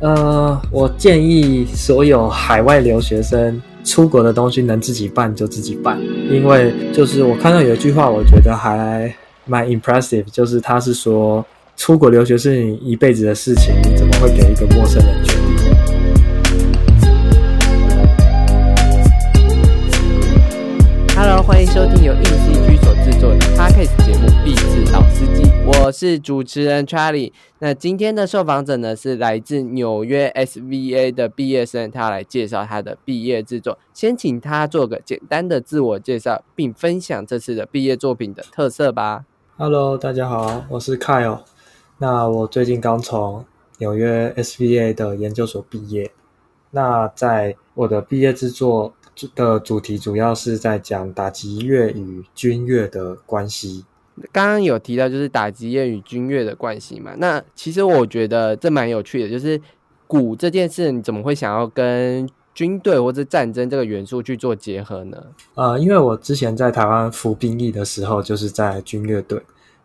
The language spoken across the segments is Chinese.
呃，我建议所有海外留学生出国的东西能自己办就自己办，因为就是我看到有一句话，我觉得还蛮 impressive，就是他是说出国留学是你一辈子的事情，你怎么会给一个陌生人是主持人 Charlie。那今天的受访者呢是来自纽约 SVA 的毕业生，他来介绍他的毕业制作。先请他做个简单的自我介绍，并分享这次的毕业作品的特色吧。Hello，大家好，我是 Kyle。那我最近刚从纽约 SVA 的研究所毕业。那在我的毕业制作的主题主要是在讲打击乐与军乐的关系。刚刚有提到就是打击乐与军乐的关系嘛？那其实我觉得这蛮有趣的，就是鼓这件事，你怎么会想要跟军队或者战争这个元素去做结合呢？呃，因为我之前在台湾服兵役的时候，就是在军乐队，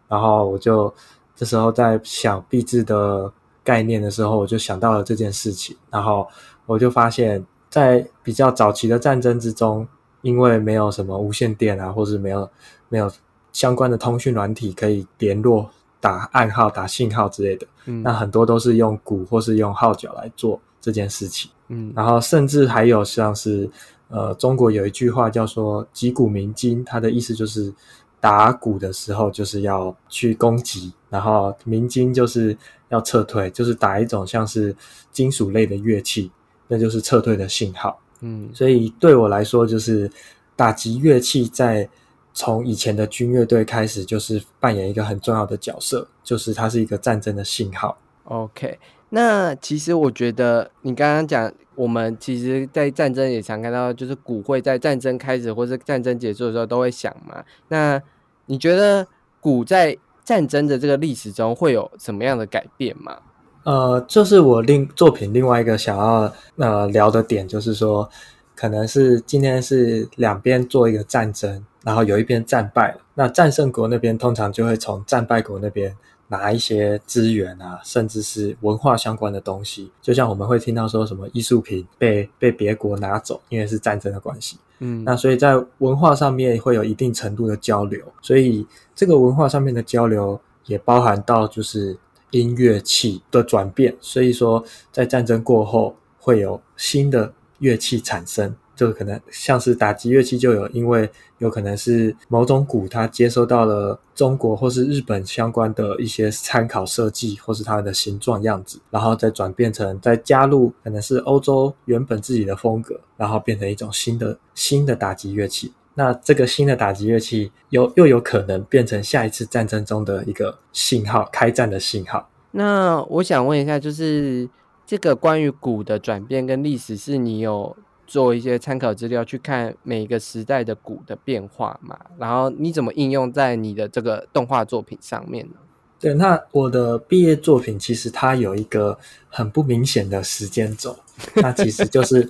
然后我就这时候在想币制的概念的时候，我就想到了这件事情，然后我就发现，在比较早期的战争之中，因为没有什么无线电啊，或是没有没有相关的通讯软体可以联络、打暗号、打信号之类的，嗯那很多都是用鼓或是用号角来做这件事情。嗯然后甚至还有像是呃，中国有一句话叫做“击鼓鸣金”，它的意思就是打鼓的时候就是要去攻击，然后鸣金就是要撤退，就是打一种像是金属类的乐器，那就是撤退的信号。嗯所以对我来说，就是打击乐器在从以前的军乐队开始，就是扮演一个很重要的角色，就是它是一个战争的信号。，OK。那其实我觉得你刚刚讲，我们其实，在战争也常看到，就是鼓会在战争开始或是战争结束的时候都会响嘛。那你觉得鼓在战争的这个历史中会有什么样的改变吗？呃，这是我另作品另外一个想要呃聊的点，就是说，可能是今天是两边做一个战争，然后有一边战败了，那战胜国那边通常就会从战败国那边拿一些资源啊，甚至是文化相关的东西，就像我们会听到说什么艺术品被 被别国拿走，因为是战争的关系。嗯，那所以在文化上面会有一定程度的交流，所以这个文化上面的交流也包含到就是音乐器的转变。所以说，在战争过后会有新的乐器产生，就可能像是打击乐器就有，因为有可能是某种鼓它接收到了中国或是日本相关的一些参考设计，或是它的形状样子，然后再转变成再加入可能是欧洲原本自己的风格，然后变成一种新的新的打击乐器。那这个新的打击乐器有又有可能变成下一次战争中的一个信号，开战的信号。那我想问一下，就是这个关于鼓的转变跟历史，是你有做一些参考资料去看每一个时代的鼓的变化嘛？然后你怎么应用在你的这个动画作品上面呢？对，那我的毕业作品其实它有一个很不明显的时间轴，那其实就是，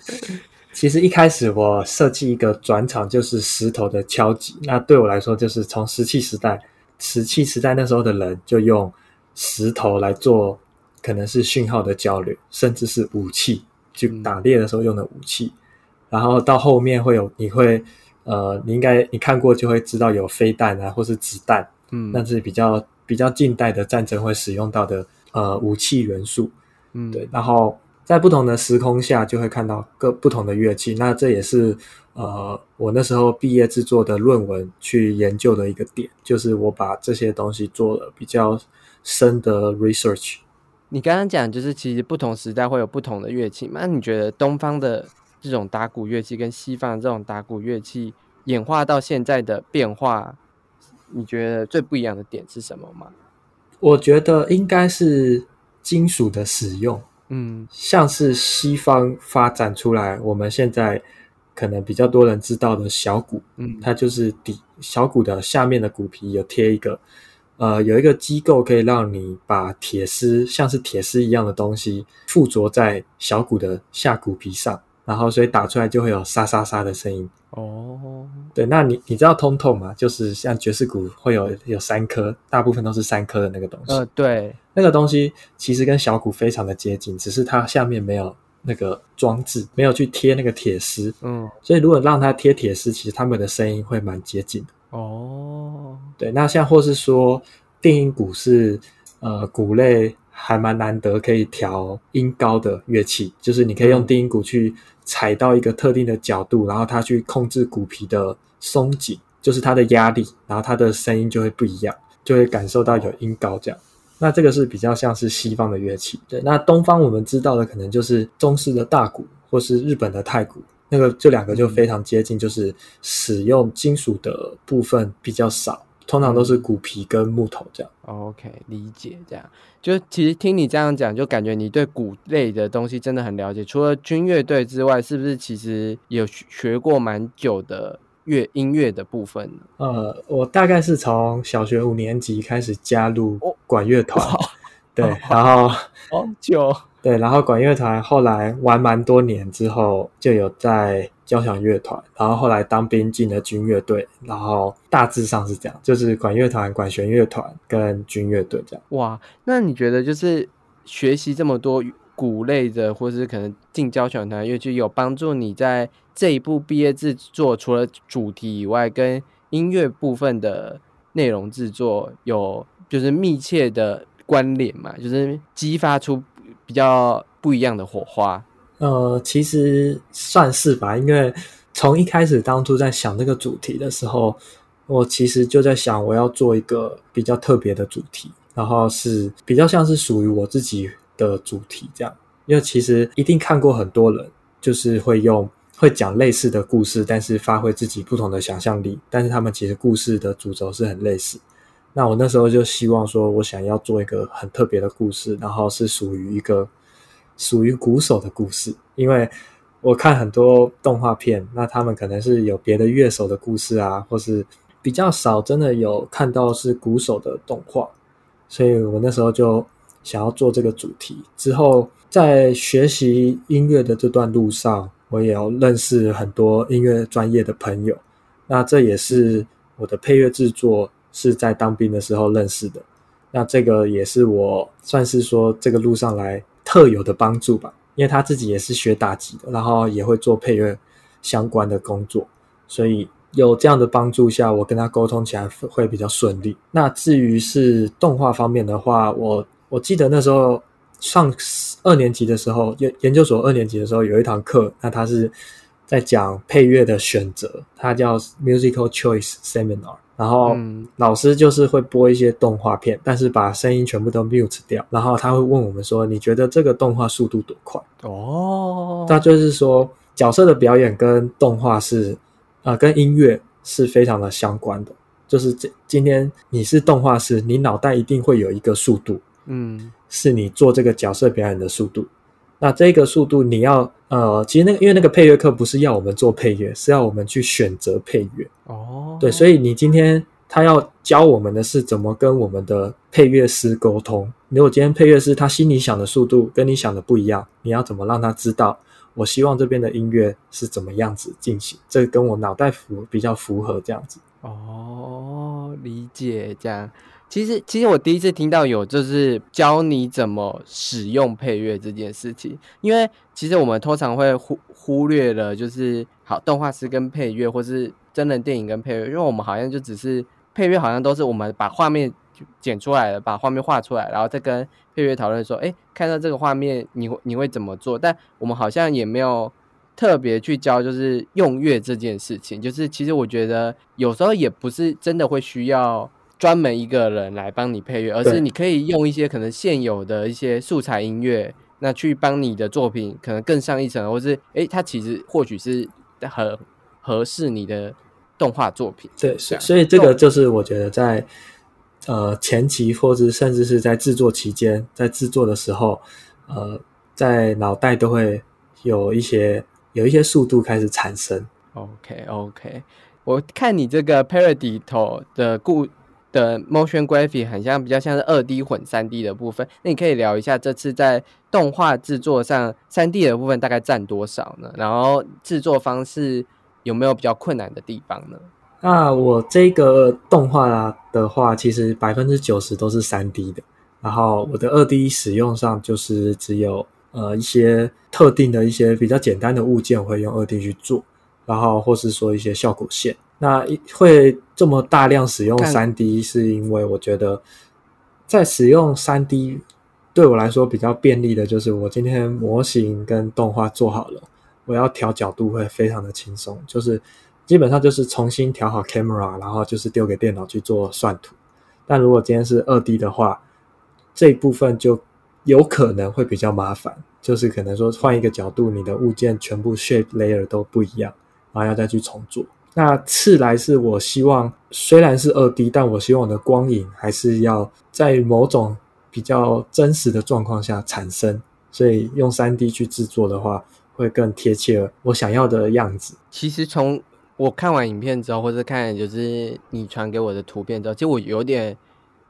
其实一开始我设计一个转场就是石头的敲击，那对我来说就是从石器时代，石器时代那时候的人就用石头来做可能是讯号的交流，甚至是武器，就打猎的时候用的武器，然后到后面会有你会呃，你应该你看过就会知道有飞弹啊，或是子弹。嗯，那是比较比较近代的战争会使用到的呃武器元素，嗯对。然后在不同的时空下，就会看到各不同的乐器。那这也是呃我那时候毕业制作的论文去研究的一个点，就是我把这些东西做了比较深的 research。你刚刚讲就是其实不同时代会有不同的乐器嘛？那你觉得东方的这种打鼓乐器跟西方的这种打鼓乐器演化到现在的变化，你觉得最不一样的点是什么吗？我觉得应该是金属的使用，嗯像是西方发展出来，我们现在可能比较多人知道的小鼓，嗯它就是底小鼓的下面的鼓皮有贴一个，呃，有一个机构可以让你把铁丝像是铁丝一样的东西附着在小鼓的下鼓皮上，然后所以打出来就会有沙沙沙的声音。哦，对，那你你知道通透吗？就是像爵士鼓会有有三颗，大部分都是三颗的那个东西。呃，对，那个东西其实跟小鼓非常的接近，只是它下面没有那个装置，没有去贴那个铁丝。嗯，所以如果让它贴铁丝，其实它们的声音会蛮接近的。哦，对，那像或是说定音鼓是呃鼓类还蛮难得可以调音高的乐器，就是你可以用定音鼓去踩到一个特定的角度，然后它去控制鼓皮的松紧，就是它的压力，然后它的声音就会不一样，就会感受到有音高这样。那这个是比较像是西方的乐器，对。那东方我们知道的可能就是中式的大鼓，或是日本的太鼓，那个这两个就非常接近，就是使用金属的部分比较少，通常都是骨皮跟木头这样。OK，理解。这样，就其实听你这样讲，就感觉你对鼓类的东西真的很了解。除了军乐队之外，是不是其实有学学过蛮久的乐音乐的部分呢？呃，我大概是从小学五年级开始加入管乐团，对，然后好久，对，然后管乐团后来玩蛮多年之后，就有在交响乐团，然后后来当兵进了军乐队，然后大致上是这样，就是管乐团、管弦乐团跟军乐队这样。哇，那你觉得就是学习这么多鼓类的，或是可能进交响团乐器，有帮助你在这一部毕业制作，除了主题以外，跟音乐部分的内容制作有就是密切的关联嘛？就是激发出比较不一样的火花。呃，其实算是吧，因为从一开始当初在想这个主题的时候，我其实就在想我要做一个比较特别的主题，然后是比较像是属于我自己的主题这样。因为其实一定看过很多人，就是会用会讲类似的故事，但是发挥自己不同的想象力，但是他们其实故事的主轴是很类似。那我那时候就希望说，我想要做一个很特别的故事，然后是属于一个属于鼓手的故事，因为我看很多动画片，那他们可能是有别的乐手的故事啊，或是比较少真的有看到是鼓手的动画，所以我那时候就想要做这个主题。之后在学习音乐的这段路上，我也要认识很多音乐专业的朋友，那这也是我的配乐制作是在当兵的时候认识的。那这个也是我算是说这个路上来特有的帮助吧，因为他自己也是学打击的，然后也会做配乐相关的工作，所以有这样的帮助下，我跟他沟通起来会比较顺利。那至于是动画方面的话，我我记得那时候上二年级的时候，研研究所二年级的时候有一堂课，那他是在讲配乐的选择，它叫 Musical Choice Seminar。然后嗯老师就是会播一些动画片，但是把声音全部都 mute 掉，然后他会问我们说：“你觉得这个动画速度多快？”哦，那就是说角色的表演跟动画是呃跟音乐是非常的相关的。就是这今天你是动画师，你脑袋一定会有一个速度，嗯是你做这个角色表演的速度。那这个速度你要呃，其实那个因为那个配乐课不是要我们做配乐，是要我们去选择配乐。哦，对，所以你今天他要教我们的是怎么跟我们的配乐师沟通。如果今天配乐师他心里想的速度跟你想的不一样，你要怎么让他知道？我希望这边的音乐是怎么样子进行，这跟我脑袋符比较符合这样子。哦，理解这样。其实，其实我第一次听到有就是教你怎么使用配乐这件事情，因为其实我们通常会忽忽略了，就是好动画师跟配乐，或是真人电影跟配乐，因为我们好像就只是配乐，好像都是我们把画面剪出来了，把画面画出来，然后再跟配乐讨论说，哎，看到这个画面，你会你会怎么做？但我们好像也没有特别去教，就是用乐这件事情。就是其实我觉得有时候也不是真的会需要专门一个人来帮你配乐，而是你可以用一些可能现有的一些素材音乐，那去帮你的作品可能更上一层，或是诶，它其实或许是很合适你的动画作品。对，这样所所以这个就是我觉得在呃前期，或者甚至是在制作期间，在制作的时候，呃，在脑袋都会有一些有一些速度开始产生。OK OK，我看你这个 Parody 头的故的 motion graphic 很像比较像是二 D 混三 D 的部分，那你可以聊一下这次在动画制作上三 D 的部分大概占多少呢？然后制作方式有没有比较困难的地方呢？那我这个动画的话，其实百分之九十都是三 D 的，然后我的二 D 使用上就是只有呃一些特定的一些比较简单的物件会用二 D 去做，然后或是说一些效果线。那会这么大量使用三 D，是因为我觉得在使用三 D 对我来说比较便利的，就是我今天模型跟动画做好了，我要调角度会非常的轻松，就是。基本上就是重新调好 camera，然后就是丢给电脑去做算图。但如果今天是二 D 的话，这一部分就有可能会比较麻烦，就是可能说换一个角度，你的物件全部 shape layer 都不一样，然后要再去重做。那次来是我希望虽然是二 D，但我希望我的光影还是要在某种比较真实的状况下产生，所以用三 D 去制作的话，会更贴切我想要的样子。其实从我看完影片之后，或者看就是你传给我的图片之后，其实我有点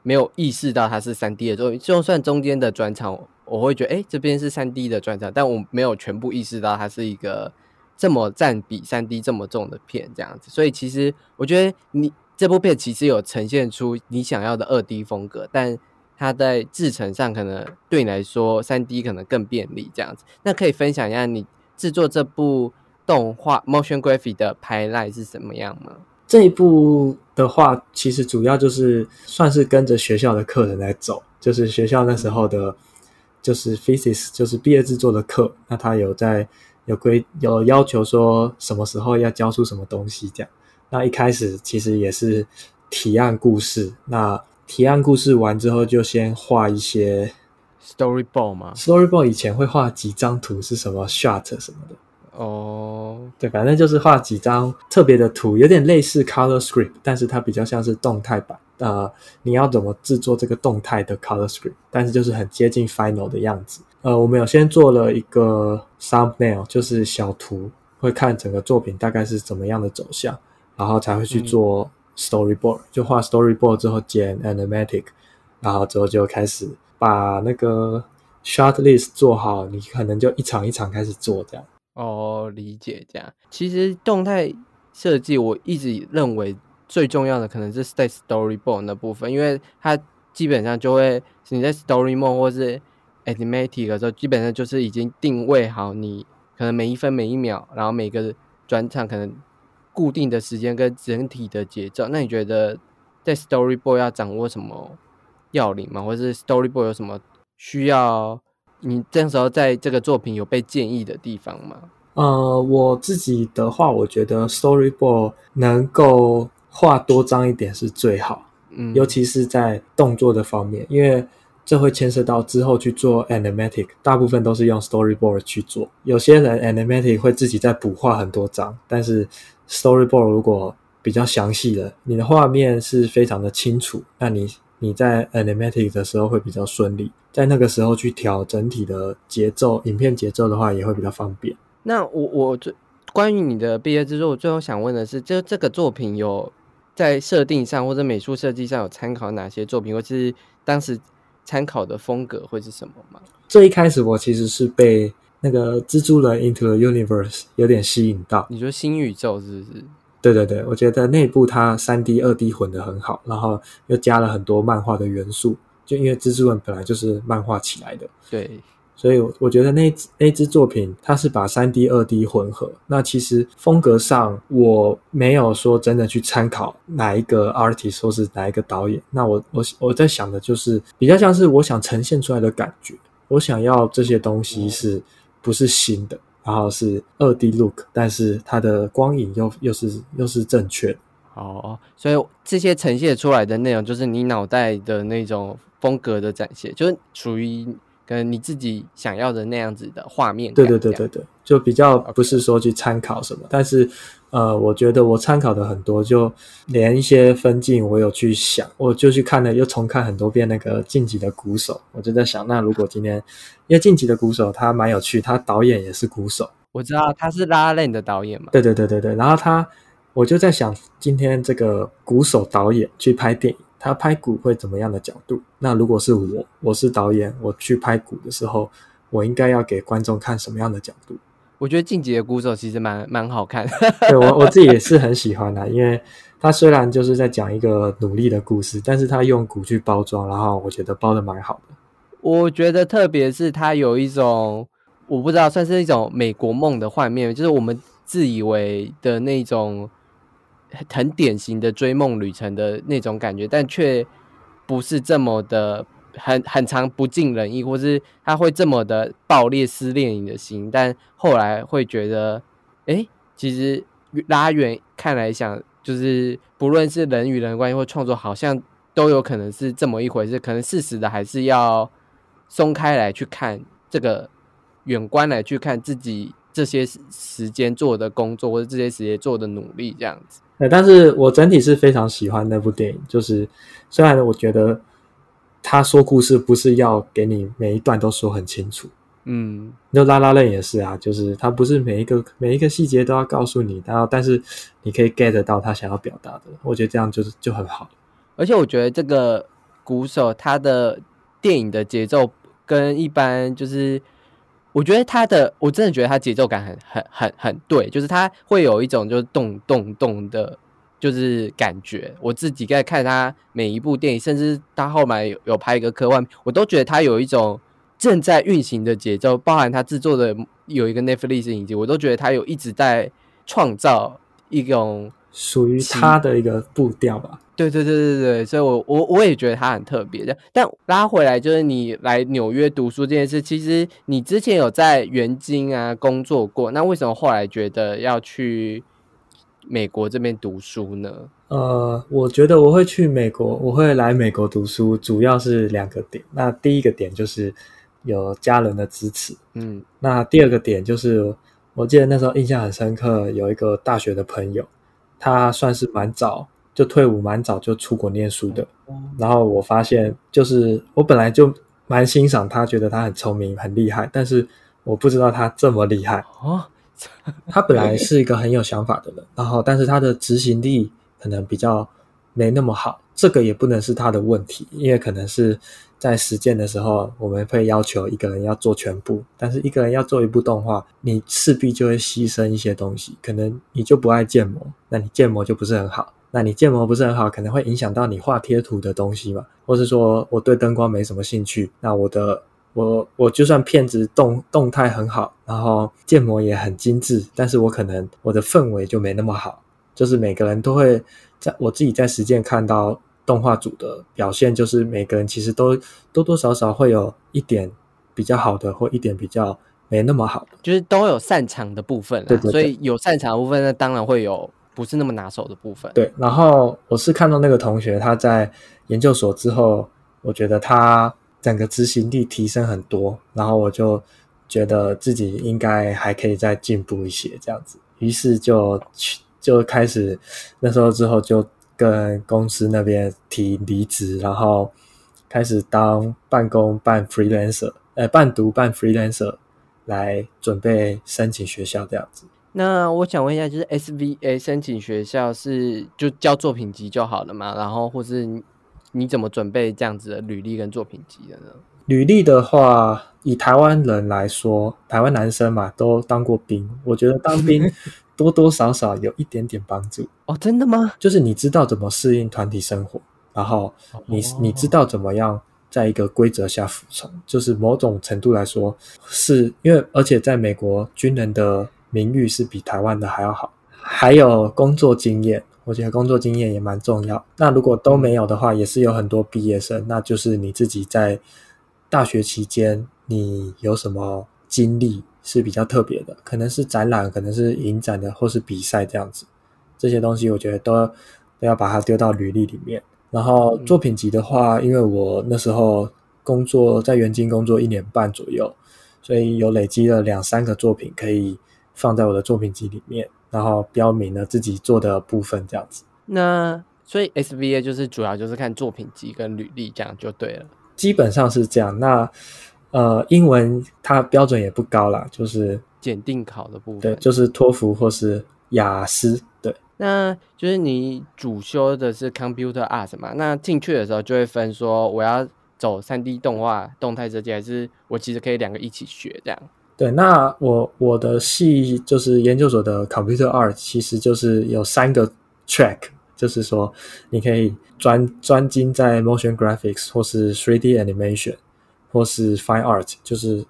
没有意识到它是三 D 的作品。就算中间的转场，我会觉得哎，这边是三 D 的转场，但我没有全部意识到它是一个这么占比三 D 这么重的片这样子。所以其实我觉得你这部片其实有呈现出你想要的二 D 风格，但它在制成上可能对你来说三 D 可能更便利这样子。那可以分享一下你制作这部。动画 motion graphic 的拍赖是什么样吗？这一部的话，其实主要就是算是跟着学校的课程来走，就是学校那时候的，就是 physics，就是毕业制作的课。那他有在有规有要求说什么时候要交出什么东西这样。那一开始其实也是提案故事，那提案故事完之后就先画一些 storyboard 嘛？storyboard 以前会画几张图是什么 shot 什么的。哦，对，反正就是画几张特别的图，有点类似 Color Script，但是它比较像是动态版。呃，你要怎么制作这个动态的 Color Script？但是就是很接近 Final 的样子。呃，我们有先做了一个 Thumbnail，就是小图，会看整个作品大概是怎么样的走向，然后才会去做 Storyboard。就画 Storyboard 之后剪 Animatic，然后之后就开始把那个 Shot List 做好，你可能就一场一场开始做这样。哦，理解这样。其实动态设计，我一直认为最重要的可能是在 storyboard 那部分，因为它基本上就会你在 storyboard 或是 animatic 的时候，基本上就是已经定位好你可能每一分每一秒，然后每个转场可能固定的时间跟整体的节奏。那你觉得在 storyboard 要掌握什么要领吗？或者是 storyboard 有什么需要？你这时候在这个作品有被建议的地方吗？呃，我自己的话，我觉得 storyboard 能够画多张一点是最好，嗯，尤其是在动作的方面，因为这会牵涉到之后去做 animatic，大部分都是用 storyboard 去做。有些人 animatic 会自己再补画很多张，但是 storyboard 如果比较详细的，你的画面是非常的清楚，那你。你在 animatic 的时候会比较顺利，在那个时候去调整体的节奏，影片节奏的话也会比较方便。那我我最关于你的毕业制作，我最后想问的是，就这个作品有在设定上或者美术设计上有参考哪些作品，或是当时参考的风格会是什么吗？最一开始我其实是被那个蜘蛛人 Into the Universe 有点吸引到。你说新宇宙是不是？对对对，我觉得内部它三 D、二 D 混的很好，然后又加了很多漫画的元素，就因为蜘蛛人本来就是漫画起来的，对，所以我觉得那那支作品它是把三 D、二 D 混合。那其实风格上我没有说真的去参考哪一个 artist 或是哪一个导演，那我我我在想的就是比较像是我想呈现出来的感觉，我想要这些东西是不是新的。然后是二 D look，但是它的光影又又是又是正确。哦，所以这些呈现出来的内容，就是你脑袋的那种风格的展现，就是属于跟你自己想要的那样子的画面。对对对对对，就比较不是说去参考什么，但是。呃，我觉得我参考的很多，就连一些分镜我有去想，我就去看了，又重看很多遍那个晋级的鼓手，我就在想，那如果今天，因为晋级的鼓手他蛮有趣，他导演也是鼓手，我知道他是拉链的导演嘛，对对对对对，然后他，我就在想，今天这个鼓手导演去拍电影。他拍鼓会怎么样的角度？那如果是我，我是导演，我去拍鼓的时候，我应该要给观众看什么样的角度？我觉得《晋级的鼓手》其实蛮蛮好看，对我我自己也是很喜欢的，因为他虽然就是在讲一个努力的故事，但是他用鼓去包装，然后我觉得包的蛮好的。我觉得特别是他有一种我不知道算是一种美国梦的画面，就是我们自以为的那种很典型的追梦旅程的那种感觉，但却不是这么的很很长不尽人意，或是他会这么的爆裂撕裂你的心，但后来会觉得，哎，其实拉远看来想，就是不论是人与人关系或创作，好像都有可能是这么一回事，可能事实的还是要。松开来去看这个远观来去看自己这些时间做的工作或者这些时间做的努力这样子。对，但是我整体是非常喜欢那部电影。就是虽然我觉得他说故事不是要给你每一段都说很清楚，嗯，那拉拉链也是啊，就是他不是每一个每一个细节都要告诉你，然后但是你可以 get 到他想要表达的。我觉得这样就是就很好。而且我觉得这个鼓手他的。电影的节奏跟一般就是，我觉得他的我真的觉得他节奏感很很很很对，就是他会有一种就是动动动的，就是感觉。我自己在看他每一部电影，甚至他后面有有拍一个科幻，我都觉得他有一种正在运行的节奏。包含他制作的有一个 Netflix 影集，我都觉得他有一直在创造一种属于他的一个步调吧。对对对对对，所以我我我也觉得他很特别的。但拉回来就是你来纽约读书这件事，其实你之前有在元京啊工作过，那为什么后来觉得要去美国这边读书呢？呃，我觉得我会去美国，我会来美国读书，主要是两个点。那第一个点就是有家人的支持，嗯，那第二个点就是我记得那时候印象很深刻，有一个大学的朋友，他算是蛮早。就退伍蛮早就出国念书的，然后我发现，就是我本来就蛮欣赏他，觉得他很聪明很厉害，但是我不知道他这么厉害哦。他本来是一个很有想法的人，然后但是他的执行力可能比较没那么好，这个也不能是他的问题，因为可能是在实践的时候，我们会要求一个人要做全部，但是一个人要做一部动画，你势必就会牺牲一些东西，可能你就不爱建模，那你建模就不是很好。那你建模不是很好，可能会影响到你画贴图的东西嘛？或是说我对灯光没什么兴趣，那我的我我就算片子动动态很好，然后建模也很精致，但是我可能我的氛围就没那么好。就是每个人都会在我自己在实践看到动画组的表现，就是每个人其实都多多少少会有一点比较好的，或一点比较没那么好的，就是都有擅长的部分对对。所以有擅长的部分，那当然会有。不是那么拿手的部分。对，然后我是看到那个同学他在研究所之后，我觉得他整个执行力提升很多，然后我就觉得自己应该还可以再进步一些这样子，于是就去就开始那时候之后就跟公司那边提离职，然后开始当半工半 freelancer，呃，半读半 freelancer 来准备申请学校这样子。那我想问一下，就是 SVA 申请学校是就交作品集就好了嘛？然后或是你怎么准备这样子的履历跟作品集的呢？履历的话，以台湾人来说，台湾男生嘛都当过兵，我觉得当兵多多少少有一点点帮助 哦。真的吗？就是你知道怎么适应团体生活，然后你你知道怎么样在一个规则下服从，就是某种程度来说，是因为而且在美国军人的。名誉是比台湾的还要好，还有工作经验，我觉得工作经验也蛮重要。那如果都没有的话，也是有很多毕业生，那就是你自己在大学期间你有什么经历是比较特别的，可能是展览，可能是影展的，或是比赛这样子，这些东西我觉得都都要把它丢到履历里面。然后作品集的话，因为我那时候工作在元金工作一年半左右，所以有累积了两三个作品可以。放在我的作品集里面，然后标明了自己做的部分，这样子。那所以 SVA 就是主要就是看作品集跟履历，这样就对了。基本上是这样。那呃，英文它标准也不高啦，就是检定考的部分。对，就是托福或是雅思。对，那就是你主修的是 Computer Art 嘛？那进去的时候就会分说，我要走三 D 动画、动态设计，还是我其实可以两个一起学这样？对，那我我的系就是研究所的 Computer Art，其实就是有三个 track，就是说你可以专专精在 Motion Graphics 或是 3D Animation 或是 Fine Art，就是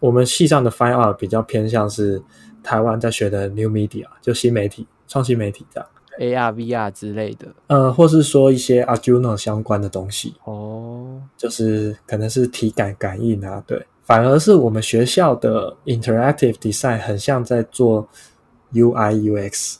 我们系上的 Fine Art 比较偏向是台湾在学的 New Media，就新媒体。创新媒体这样，AR、VR 之类的，呃，或是说一些 Arduino 相关的东西。哦，就是可能是体感感应啊，对，反而是我们学校的 Interactive Design 很像在做 UI UX，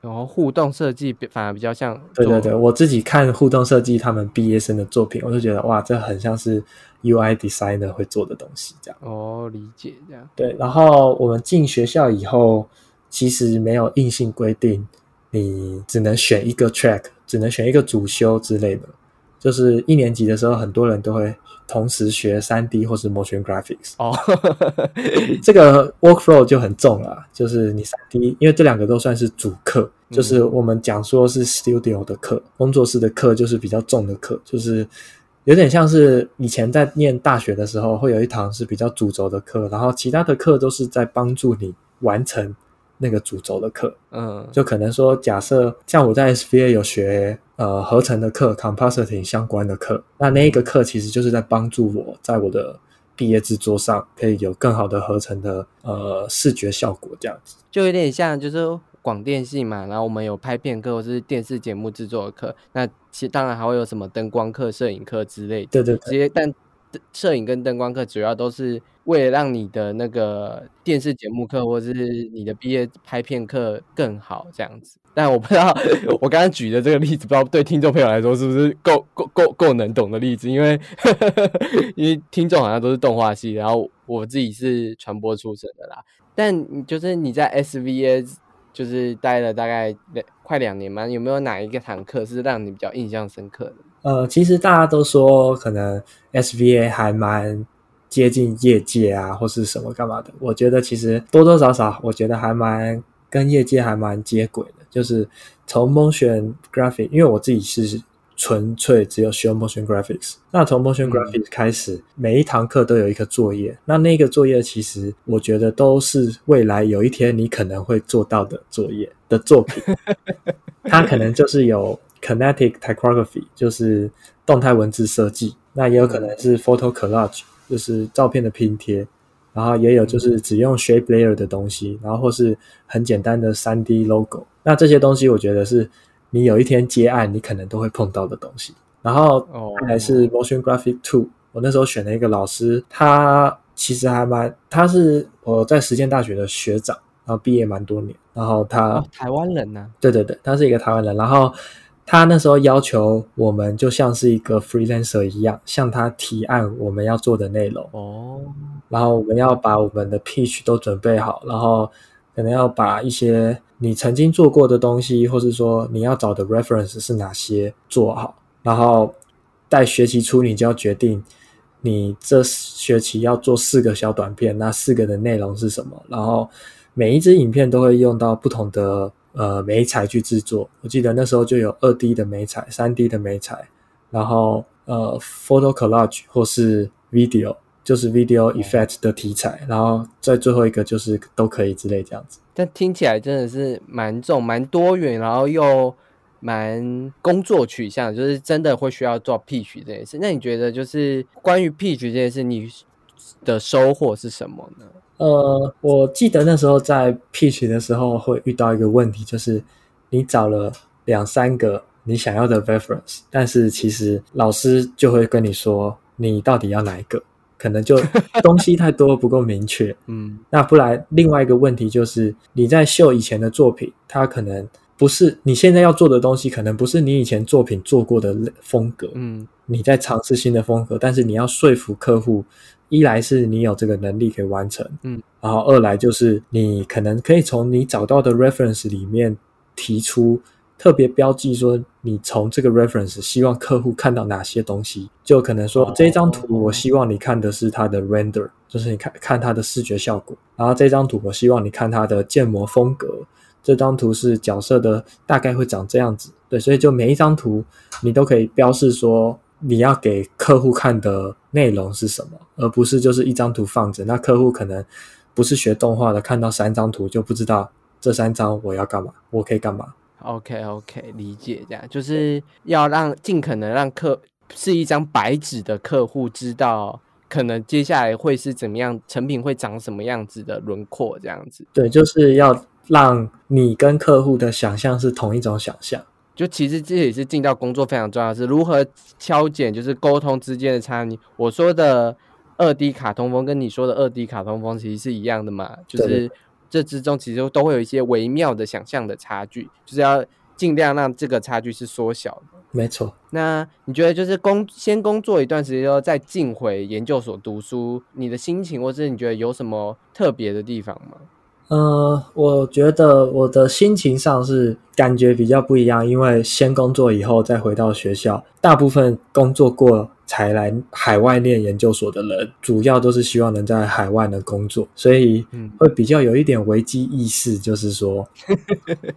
然后互动设计反而比较像，对对对，我自己看互动设计他们毕业生的作品，我就觉得哇，这很像是 UI Designer 会做的东西这样，哦，理解这样，对，然后我们进学校以后。其实没有硬性规定，你只能选一个 track，只能选一个主修之类的。就是一年级的时候，很多人都会同时学三 D 或是 motion graphics。哦，这个 workflow 就很重了。就是你三 D，因为这两个都算是主课，就是我们讲说是 studio 的课，工作室的课就是比较重的课，就是有点像是以前在念大学的时候，会有一堂是比较主轴的课，然后其他的课都是在帮助你完成。那个主轴的课，嗯，就可能说，假设像我在 SVA 有学呃合成的课，compositing 相关的课，那那一个课其实就是在帮助我在我的毕业制作上可以有更好的合成的呃视觉效果，这样子。就有点像就是广电系嘛，然后我们有拍片课或是电视节目制作的课，那其实当然还会有什么灯光课、摄影课之类的，对对，直接但。摄影跟灯光课主要都是为了让你的那个电视节目课或者是你的毕业拍片课更好这样子。但我不知道 我刚刚举的这个例子，不知道对听众朋友来说是不是够够够够能懂的例子？因为 因为听众好像都是动画系，然后我自己是传播出身的啦。但就是你在 SVA 就是待了大概两快两年嘛，有没有哪一个堂课是让你比较印象深刻的？呃，其实大家都说可能 SVA 还蛮接近业界啊，或是什么干嘛的。我觉得其实多多少少，我觉得还蛮跟业界还蛮接轨的。就是从 motion graphics，因为我自己是纯粹只有学 motion graphics，那从 motion graphics 开始，每一堂课都有一个作业。那那个作业其实我觉得都是未来有一天你可能会做到的作业的作品，它可能就是有。Kinetic typography 就是动态文字设计，那也有可能是 photo collage，就是照片的拼贴，然后也有就是只用 shape layer 的东西，然后或是很简单的三 D logo。那这些东西我觉得是你有一天接案，你可能都会碰到的东西。然后还是 motion graphic two，我那时候选了一个老师，他其实还蛮，他是我在实践大学的学长，然后毕业蛮多年，然后他台湾人呢？对对对，他是一个台湾人，然后。他那时候要求我们就像是一个 freelancer 一样，向他提案我们要做的内容哦，然后我们要把我们的 pitch 都准备好，然后可能要把一些你曾经做过的东西，或是说你要找的 reference 是哪些做好，然后在学期初你就要决定你这学期要做四个小短片，那四个的内容是什么，然后每一支影片都会用到不同的。呃，美彩去制作，我记得那时候就有二 D 的美彩、三 D 的美彩，然后呃，photo collage 或是 video，就是 video effect 的题材，然后在最后一个就是都可以之类这样子。但听起来真的是蛮重、蛮多元，然后又蛮工作取向，就是真的会需要做 pitch 这件事。那你觉得就是关于 pitch 这件事，你的收获是什么呢？呃，我记得那时候在 pitch 的时候会遇到一个问题，就是你找了两三个你想要的 reference，但是其实老师就会跟你说，你到底要哪一个？可能就东西太多不够明确。嗯，那不然另外一个问题就是你在秀以前的作品，它可能不是你现在要做的东西，可能不是你以前作品做过的风格。嗯，你在尝试新的风格，但是你要说服客户。一来是你有这个能力可以完成，嗯，然后二来就是你可能可以从你找到的 reference 里面提出特别标记，说你从这个 reference 希望客户看到哪些东西，就可能说这张图我希望你看的是它的 render，就是你看看它的视觉效果，然后这张图我希望你看它的建模风格，这张图是角色的大概会长这样子，对，所以就每一张图你都可以标示说你要给客户看的内容是什么，而不是就是一张图放着，那客户可能不是学动画的，看到三张图就不知道这三张我要干嘛，我可以干嘛。OK OK，理解这样，就是要让尽可能让客是一张白纸的客户知道，可能接下来会是怎么样，成品会长什么样子的轮廓这样子。对，就是要让你跟客户的想象是同一种想象。就其实这也是进到工作非常重要的是如何敲减，就是沟通之间的差异。我说的二 D 卡通风跟你说的二 D 卡通风其实是一样的嘛，就是这之中其实都会有一些微妙的想象的差距，就是要尽量让这个差距是缩小的。没错，那你觉得就是工先工作一段时间之后再进回研究所读书，你的心情或是你觉得有什么特别的地方吗？呃，我觉得我的心情上是感觉比较不一样，因为先工作以后再回到学校，大部分工作过才来海外念研究所的人，主要都是希望能在海外能工作，所以嗯。会比较有一点危机意识，就是说，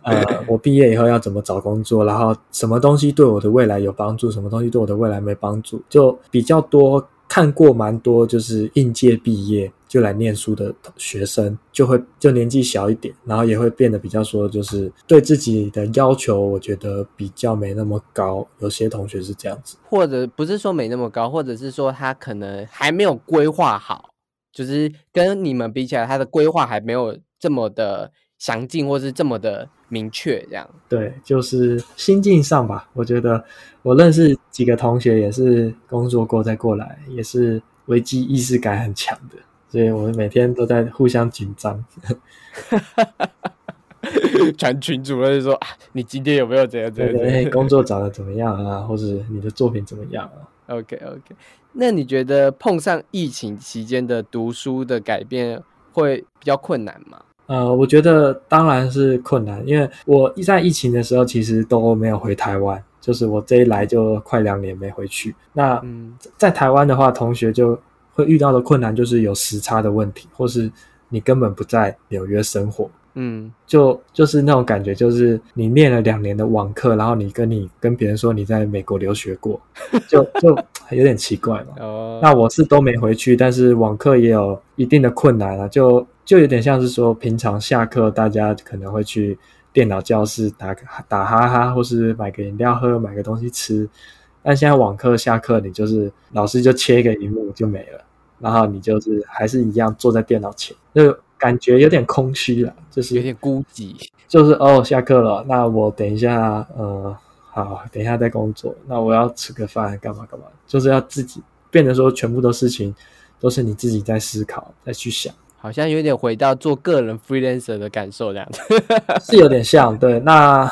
呃，我毕业以后要怎么找工作，然后什么东西对我的未来有帮助，什么东西对我的未来没帮助，就比较多看过蛮多，就是应届毕业就来念书的学生，就会就年纪小一点，然后也会变得比较说，就是对自己的要求，我觉得比较没那么高。有些同学是这样子，或者不是说没那么高，或者是说他可能还没有规划好，就是跟你们比起来，他的规划还没有这么的详尽，或是这么的明确，这样。对，就是心境上吧。我觉得我认识几个同学也是工作过再过来，也是危机意识感很强的，所以我们每天都在互相紧张。传群主任就说啊，你今天有没有怎样怎对对，样工作找的怎么样啊，或者你的作品怎么样啊？？OK OK，那你觉得碰上疫情期间的读书的改变会比较困难吗？呃，我觉得当然是困难，因为我在疫情的时候其实都没有回台湾，就是我这一来就快两年没回去。那嗯在台湾的话，同学就会遇到的困难就是有时差的问题，或是你根本不在纽约生活，嗯就就是那种感觉，就是你念了两年的网课，然后你跟你跟别人说你在美国留学过，就就有点奇怪嘛。哦，那我是都没回去，但是网课也有一定的困难啊，就就有点像是说，平常下课大家可能会去电脑教室打个打哈哈，或是买个饮料喝，买个东西吃。但现在网课下课，你就是老师就切一个荧幕就没了，然后你就是还是一样坐在电脑前，就感觉有点空虚了，就是有点孤寂。就是哦，下课了，那我等一下，呃，好，等一下再工作。那我要吃个饭，干嘛干嘛，就是要自己变得说，全部的事情都是你自己在思考，再去想，好像有点回到做个人 freelancer 的感受这样 子。是有点像对。那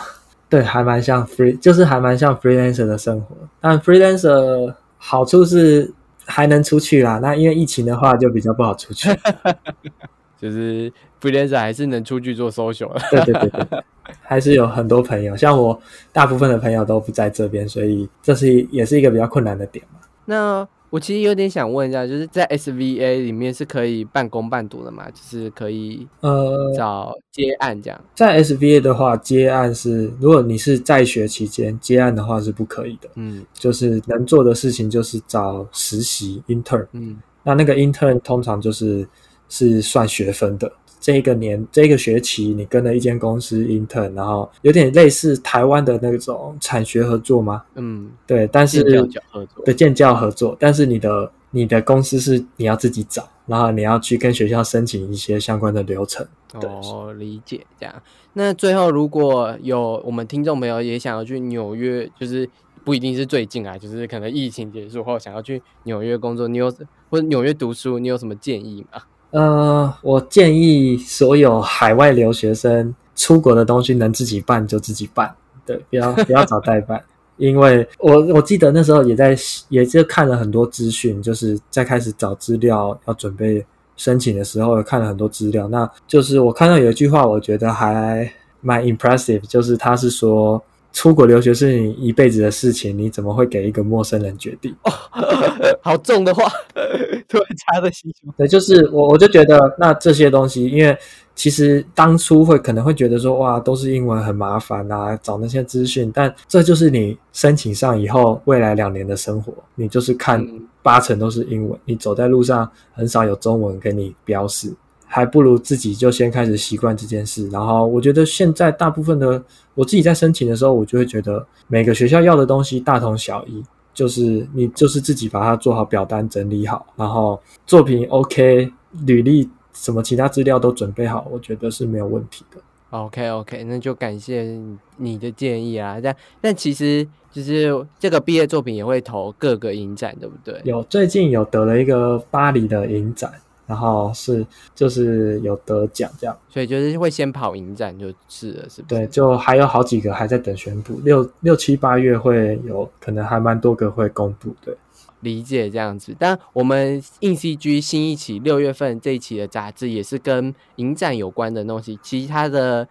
对，还蛮像 free，就是还蛮像 freelancer 的生活。但 freelancer 好处是还能出去啦，那因为疫情的话就比较不好出去。就是 freelancer 还是能出去做 social 对对对对，还是有很多朋友，像我大部分的朋友都不在这边，所以这是也是一个比较困难的点嘛。那我其实有点想问一下，就是在 SVA 里面是可以半工半读的嘛？就是可以呃，找接案这样。在 SVA 的话，接案是如果你是在学期间接案的话是不可以的，嗯就是能做的事情就是找实习 intern。嗯那那个 intern 通常就是是算学分的。这一个年这一个学期，你跟了一间公司 intern，然后有点类似台湾的那种产学合作吗？嗯，对，但是的建教合作，但是你的你的公司是你要自己找，然后你要去跟学校申请一些相关的流程。哦，理解这样。那最后如果有我们听众朋友也想要去纽约，就是不一定是最近啊，就是可能疫情结束后想要去纽约工作，你有或者纽约读书，你有什么建议吗？呃，我建议所有海外留学生出国的东西能自己办就自己办，对，不要不要找代办。因为我我记得那时候也在也就看了很多资讯，就是在开始找资料要准备申请的时候，看了很多资料。那就是我看到有一句话，我觉得还蛮 impressive，就是他是说出国留学是你一辈子的事情，你怎么会给一个陌生人决定？哦 好重的话，突然插在心中。对，就是我我就觉得那这些东西，因为其实当初会可能会觉得说，哇，都是英文很麻烦啊，找那些资讯，但这就是你申请上以后未来两年的生活，你就是看八成都是英文，你走在路上很少有中文给你标示。还不如自己就先开始习惯这件事。然后我觉得现在大部分的我自己在申请的时候，我就会觉得每个学校要的东西大同小异，就是你就是自己把它做好表单整理好，然后作品 OK，履历什么其他资料都准备好，我觉得是没有问题的。OK OK，那就感谢你的建议啊。但但其实就是这个毕业作品也会投各个影展，对不对？有最近有得了一个巴黎的影展。然后是就是有得奖这样，所以就是会先跑影展就是了，是不是？对，就还有好几个还在等宣布，六六七八月会有可能还蛮多个会公布，对。理解这样子，但我们硬 CG 新一期六月份这一期的杂志也是跟影展有关的东西，其他的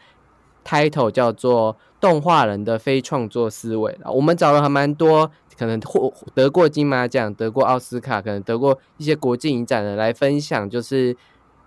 title 叫做《动画人的非创作思维》我们找了还蛮多。可能获得过金马奖、得过奥斯卡、可能得过一些国际影展的来分享，就是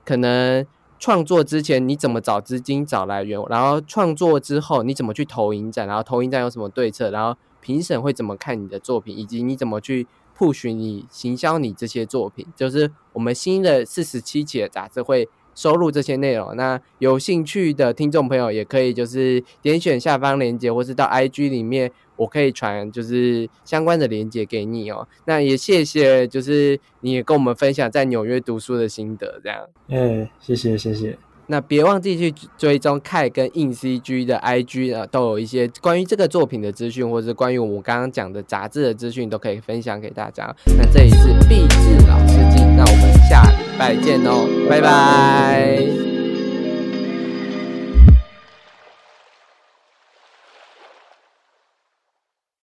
可能创作之前你怎么找资金、找来源，然后创作之后你怎么去投影展，然后投影展有什么对策，然后评审会怎么看你的作品，以及你怎么去 push 你行销你这些作品，就是我们新的四十七期的杂志会。收录这些内容，那有兴趣的听众朋友也可以就是点选下方链接，或是到 IG 里面，我可以传就是相关的链接给你哦。那也谢谢，就是你也跟我们分享在纽约读书的心得，这样。哎，谢谢谢谢。那别忘记去追踪 K 跟硬 CG 的 IG 啊，都有一些关于这个作品的资讯，或者是关于我刚刚讲的杂志的资讯，都可以分享给大家。那这里是毕志老司机，那我们下礼拜见哦，拜拜。